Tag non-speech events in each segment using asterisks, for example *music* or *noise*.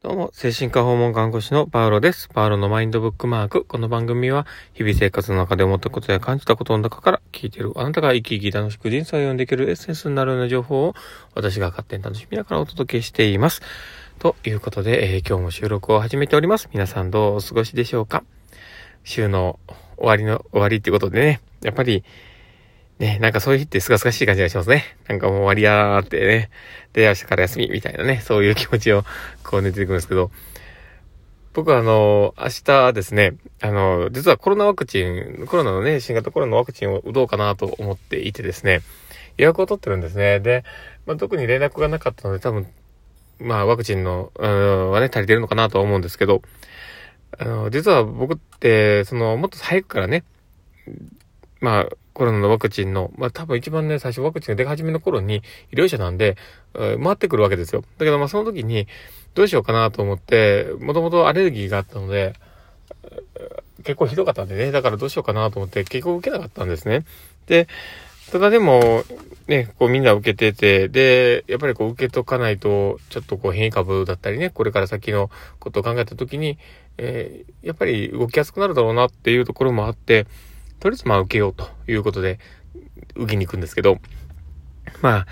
どうも、精神科訪問看護師のパウロです。パウロのマインドブックマーク。この番組は、日々生活の中で思ったことや感じたことの中から聞いているあなたが生き生き楽しく人生を読んでいけるエッセンスになるような情報を私が勝手に楽しみながらお届けしています。ということで、えー、今日も収録を始めております。皆さんどうお過ごしでしょうか？週の終わりの終わりってことでね、やっぱり、ね、なんかそういう日ってすがすがしい感じがしますね。なんかもう終わりやーってね。で、明日から休みみたいなね、そういう気持ちをこう出てくるんですけど、僕はあの、明日ですね、あの、実はコロナワクチン、コロナのね、新型コロナのワクチンを打とうかなと思っていてですね、予約を取ってるんですね。で、まあ、特に連絡がなかったので多分、まあワクチンの、うん、はね、足りてるのかなとは思うんですけど、あの、実は僕って、その、もっと早くからね、まあ、コロナのワクチンの、まあ多分一番ね、最初ワクチンが出始めの頃に医療者なんで、え回ってくるわけですよ。だけどまあその時に、どうしようかなと思って、もともとアレルギーがあったので、結構ひどかったんでね、だからどうしようかなと思って結構受けなかったんですね。で、ただでも、ね、こうみんな受けてて、で、やっぱりこう受けとかないと、ちょっとこう変異株だったりね、これから先のことを考えた時に、えー、やっぱり動きやすくなるだろうなっていうところもあって、とりあえずまあ受けようということで、受けに行くんですけど、まあ、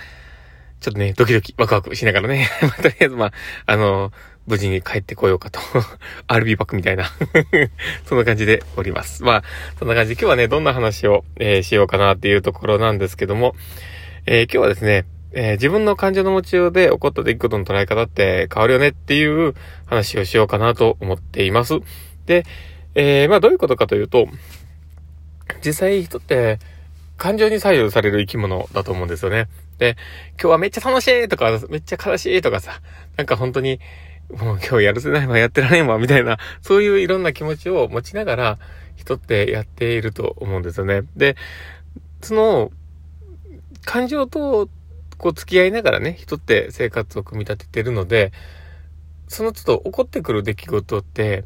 ちょっとね、ドキドキ、ワクワクしながらね、*laughs* とりあえずまあ、あの、無事に帰ってこようかと。*laughs* RB バックみたいな *laughs* そんな感じでおります。まあ、そんな感じで今日はね、どんな話を、えー、しようかなっていうところなんですけども、えー、今日はですね、え、自分の感情の持ちようで起こった出来事の捉え方って変わるよねっていう話をしようかなと思っています。で、えまあどういうことかというと、実際人って感情に左右される生き物だと思うんですよね。で、今日はめっちゃ楽しいとか、めっちゃ悲しいとかさ、なんか本当に、もう今日やるせないわ、やってられんわ、みたいな、そういういろんな気持ちを持ちながら、人ってやっていると思うんですよね。で、その、感情と、こう付き合いながらね、人って生活を組み立ててるので、その都度起こってくる出来事って、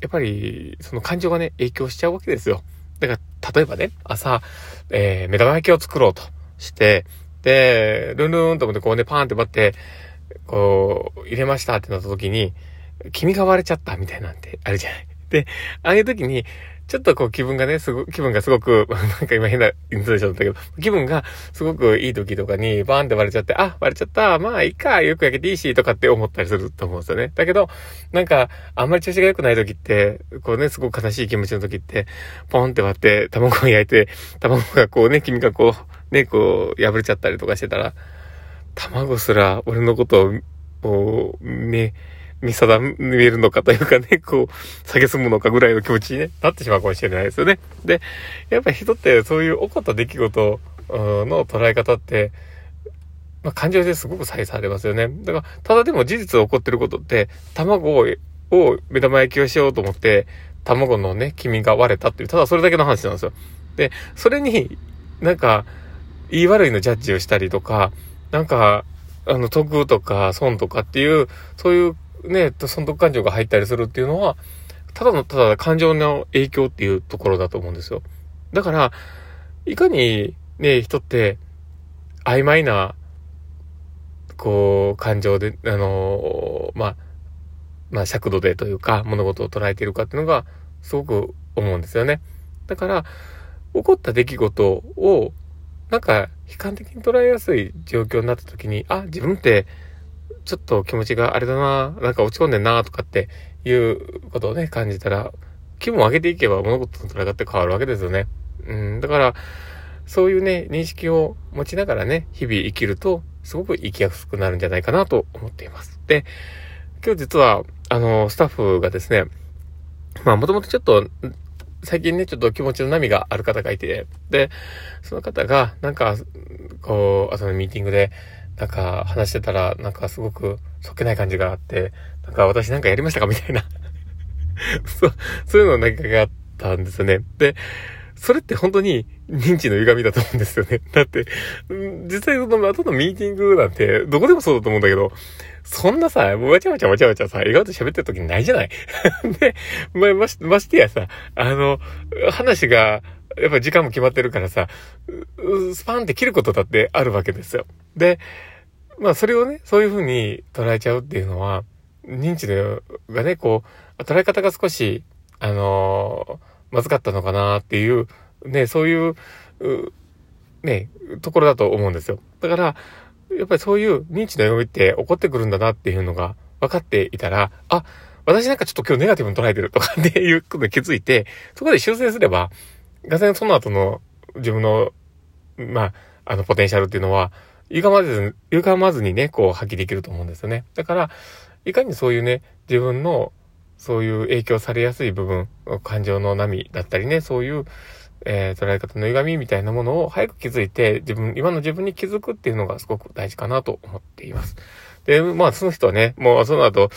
やっぱり、その感情がね、影響しちゃうわけですよ。だから、例えばね、朝、えー、目玉焼きを作ろうとして、で、ルンルンと思ってこうね、パーンって待って、こう、入れましたってなった時に、君が割れちゃったみたいなんてあるじゃない。で、ああいう時に、ちょっとこう気分がね、すご、気分がすごく、*laughs* なんか今変なイントネーションだったけど、気分がすごくいい時とかにバーンって割れちゃって、あ、割れちゃった、まあいいか、よく焼けていいし、とかって思ったりすると思うんですよね。だけど、なんか、あんまり調子が良くない時って、こうね、すごく悲しい気持ちの時って、ポンって割って、卵を焼いて、卵がこうね、君がこう、ね、こう、破れちゃったりとかしてたら、卵すら俺のことを、こう、ね、見定めるのかというかね、こう、下げすむのかぐらいの気持ちに、ね、なってしまうかもしれないですよね。で、やっぱり人ってそういう起こった出来事の捉え方って、まあ、感情ですごく左右されますよね。だから、ただでも事実起こってることって、卵を、を目玉焼きをしようと思って、卵のね、黄身が割れたっていう、ただそれだけの話なんですよ。で、それになんか、言い悪いのジャッジをしたりとか、なんか、あの、得とか損とかっていう、そういうね、損得感情が入ったりするっていうのは、ただの、ただ感情の影響っていうところだと思うんですよ。だから、いかにね、人って曖昧な、こう、感情で、あのまあ、まあ、尺度でというか、物事を捉えているかっていうのが、すごく思うんですよね。だから、起こった出来事を、なんか、悲観的に捉えやすい状況になった時に、あ、自分って、ちょっと気持ちがあれだな、なんか落ち込んでんな、とかっていうことをね、感じたら、気分を上げていけば物事の捉え方って変わるわけですよね。うん、だから、そういうね、認識を持ちながらね、日々生きると、すごく生きやすくなるんじゃないかなと思っています。で、今日実は、あの、スタッフがですね、まあ、もともとちょっと、最近ね、ちょっと気持ちの波がある方がいて、で、その方が、なんか、こう、朝のミーティングで、なんか話してたら、なんかすごくそっけない感じがあって、なんか私なんかやりましたかみたいな *laughs* そう、そういうのなんかがあったんですよね。で、それって本当に認知の歪みだと思うんですよね。*laughs* だって、実際その後のミーティングなんて、どこでもそうだと思うんだけど、そんなさ、わちゃわちゃわちゃわちゃさ、笑顔で喋ってる時ないじゃない？*laughs* で、ま、まし、ましてやさ、あの、話が、やっぱ時間も決まってるからさ、スパンって切ることだってあるわけですよ。で、まあそれをね、そういう風に捉えちゃうっていうのは、認知がね、こう、捉え方が少し、あのー、まずかったのかなっていう、ね、そういう、うね、ところだと思うんですよ。だから、やっぱりそういう認知の読みって起こってくるんだなっていうのが分かっていたら、あ、私なんかちょっと今日ネガティブに捉えてるとかっていうことに気づいて、そこで修正すれば、がぜんその後の自分の、まあ、あの、ポテンシャルっていうのは、歪まず、歪まずにね、こう発揮できると思うんですよね。だから、いかにそういうね、自分の、そういう影響されやすい部分、感情の波だったりね、そういう、えー、捉え方の歪みみたいなものを早く気づいて、自分、今の自分に気づくっていうのがすごく大事かなと思っています。で、まあ、その人はね、もうその後、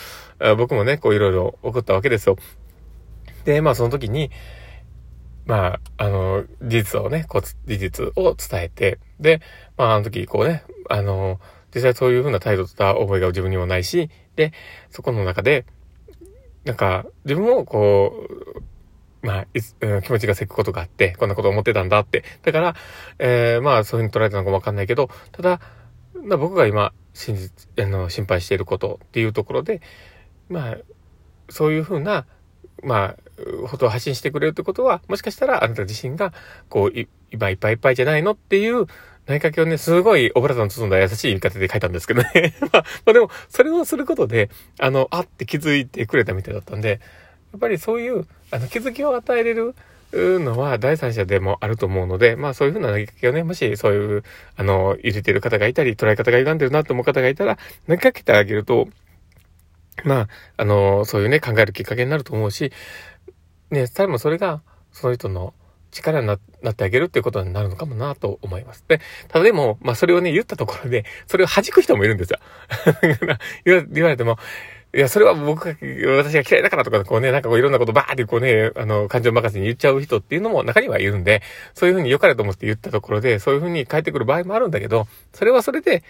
僕もね、こういろいろ送ったわけですよ。で、まあ、その時に、まあ、あの、事実をね、こう、事実を伝えて、で、まあ、あの時、こうね、あの、実際そういう風な態度とった覚えが自分にもないし、で、そこの中で、なんか、自分もこう、まあ、うん、気持ちがせくことがあって、こんなこと思ってたんだって。だから、えー、まあ、そういう風に捉えたのかもわかんないけど、ただ、ま、僕が今、真実、あの、心配していることっていうところで、まあ、そういうふうな、まあ、ことを発信してくれるってことは、もしかしたらあなた自身が、こう、今いっぱいいっぱいじゃないのっていう投げかけをね、すごいオブラートの包んだ優しい言い方で書いたんですけどね。*laughs* まあ、まあでも、それをすることで、あの、あって気づいてくれたみたいだったんで、やっぱりそういう、あの、気づきを与えれる、のは第三者でもあると思うので、まあそういうふうな投げかけをね、もしそういう、あの、入れてる方がいたり、捉え方が歪んでるなと思う方がいたら、投げかけてあげると、まあ、あの、そういうね、考えるきっかけになると思うし、ね、多分それが、その人の力になってあげるっていうことになるのかもなと思います。で、ただでも、まあそれをね、言ったところで、それを弾く人もいるんですよ。*laughs* 言われても、いや、それは僕が、私が嫌いだからとか、こうね、なんかこういろんなことばーってこうね、あの、感情任せに言っちゃう人っていうのも中にはいるんで、そういうふうに良かれと思って言ったところで、そういうふうに返ってくる場合もあるんだけど、それはそれで、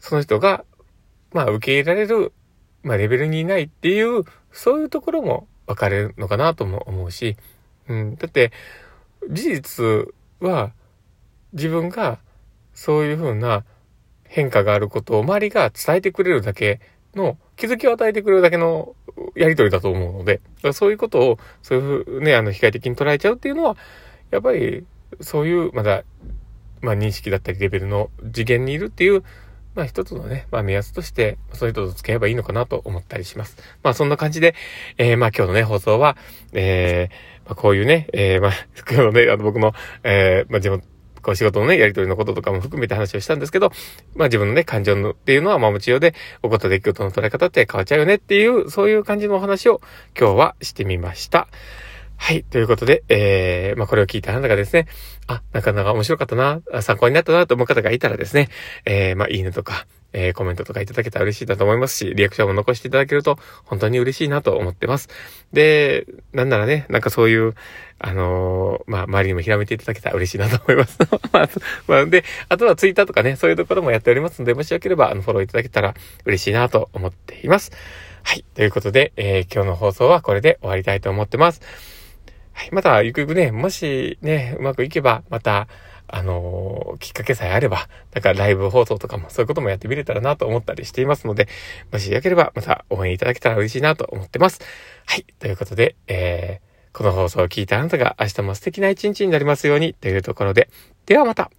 その人が、まあ、受け入れられる、まあ、レベルにいないっていう、そういうところも分かれるのかなとも思うし、うん、だって、事実は、自分が、そういうふうな変化があることを周りが伝えてくれるだけの気づきを与えてくれるだけのやりとりだと思うので、そういうことを、そういうふうね、あの、被害的に捉えちゃうっていうのは、やっぱり、そういう、まだ、まあ、認識だったりレベルの次元にいるっていう、まあ一つのね、まあ目安として、そういう人と付き合えばいいのかなと思ったりします。まあそんな感じで、えー、まあ今日のね、放送は、えー、まあこういうね、えー、まあ、*laughs* 今日のね、あの僕の、えー、まあ自分、こう仕事のね、やりとりのこととかも含めて話をしたんですけど、まあ自分のね、感情のっていうのは、まあ持ちようで、起こった出来事の捉え方って変わっちゃうよねっていう、そういう感じのお話を今日はしてみました。はい。ということで、えー、まあ、これを聞いたあなたがですね、あ、なかなか面白かったな、参考になったなと思う方がいたらですね、えー、まあ、いいねとか、えー、コメントとかいただけたら嬉しいなと思いますし、リアクションも残していただけると本当に嬉しいなと思ってます。で、なんならね、なんかそういう、あのー、まあ、周りにも広めていただけたら嬉しいなと思います。*laughs* まあ、まあ、で、あとはツイッターとかね、そういうところもやっておりますので、もしよければ、あの、フォローいただけたら嬉しいなと思っています。はい。ということで、えー、今日の放送はこれで終わりたいと思ってます。はい。また、ゆくゆくね、もしね、うまくいけば、また、あのー、きっかけさえあれば、だからライブ放送とかもそういうこともやってみれたらなと思ったりしていますので、もしよければまた応援いただけたら嬉しいなと思ってます。はい。ということで、えー、この放送を聞いたあなたが明日も素敵な一日になりますようにというところで、ではまた